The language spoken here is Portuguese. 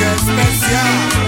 É especial.